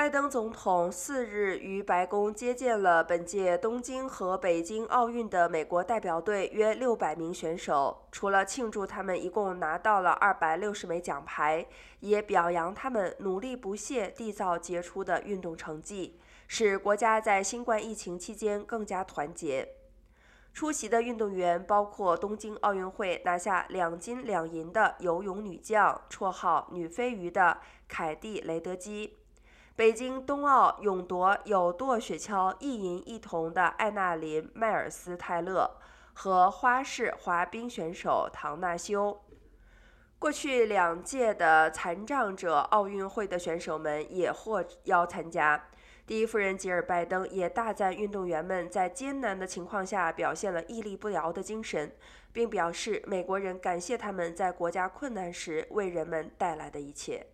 拜登总统四日于白宫接见了本届东京和北京奥运的美国代表队约六百名选手。除了庆祝他们一共拿到了二百六十枚奖牌，也表扬他们努力不懈缔造杰出的运动成绩，使国家在新冠疫情期间更加团结。出席的运动员包括东京奥运会拿下两金两银的游泳女将，绰号“女飞鱼”的凯蒂·雷德基。北京冬奥勇夺有舵雪橇一银一铜的艾纳林·迈尔斯泰勒和花式滑冰选手唐纳修，过去两届的残障者奥运会的选手们也获邀参加。第一夫人吉尔拜登也大赞运动员们在艰难的情况下表现了屹立不摇的精神，并表示美国人感谢他们在国家困难时为人们带来的一切。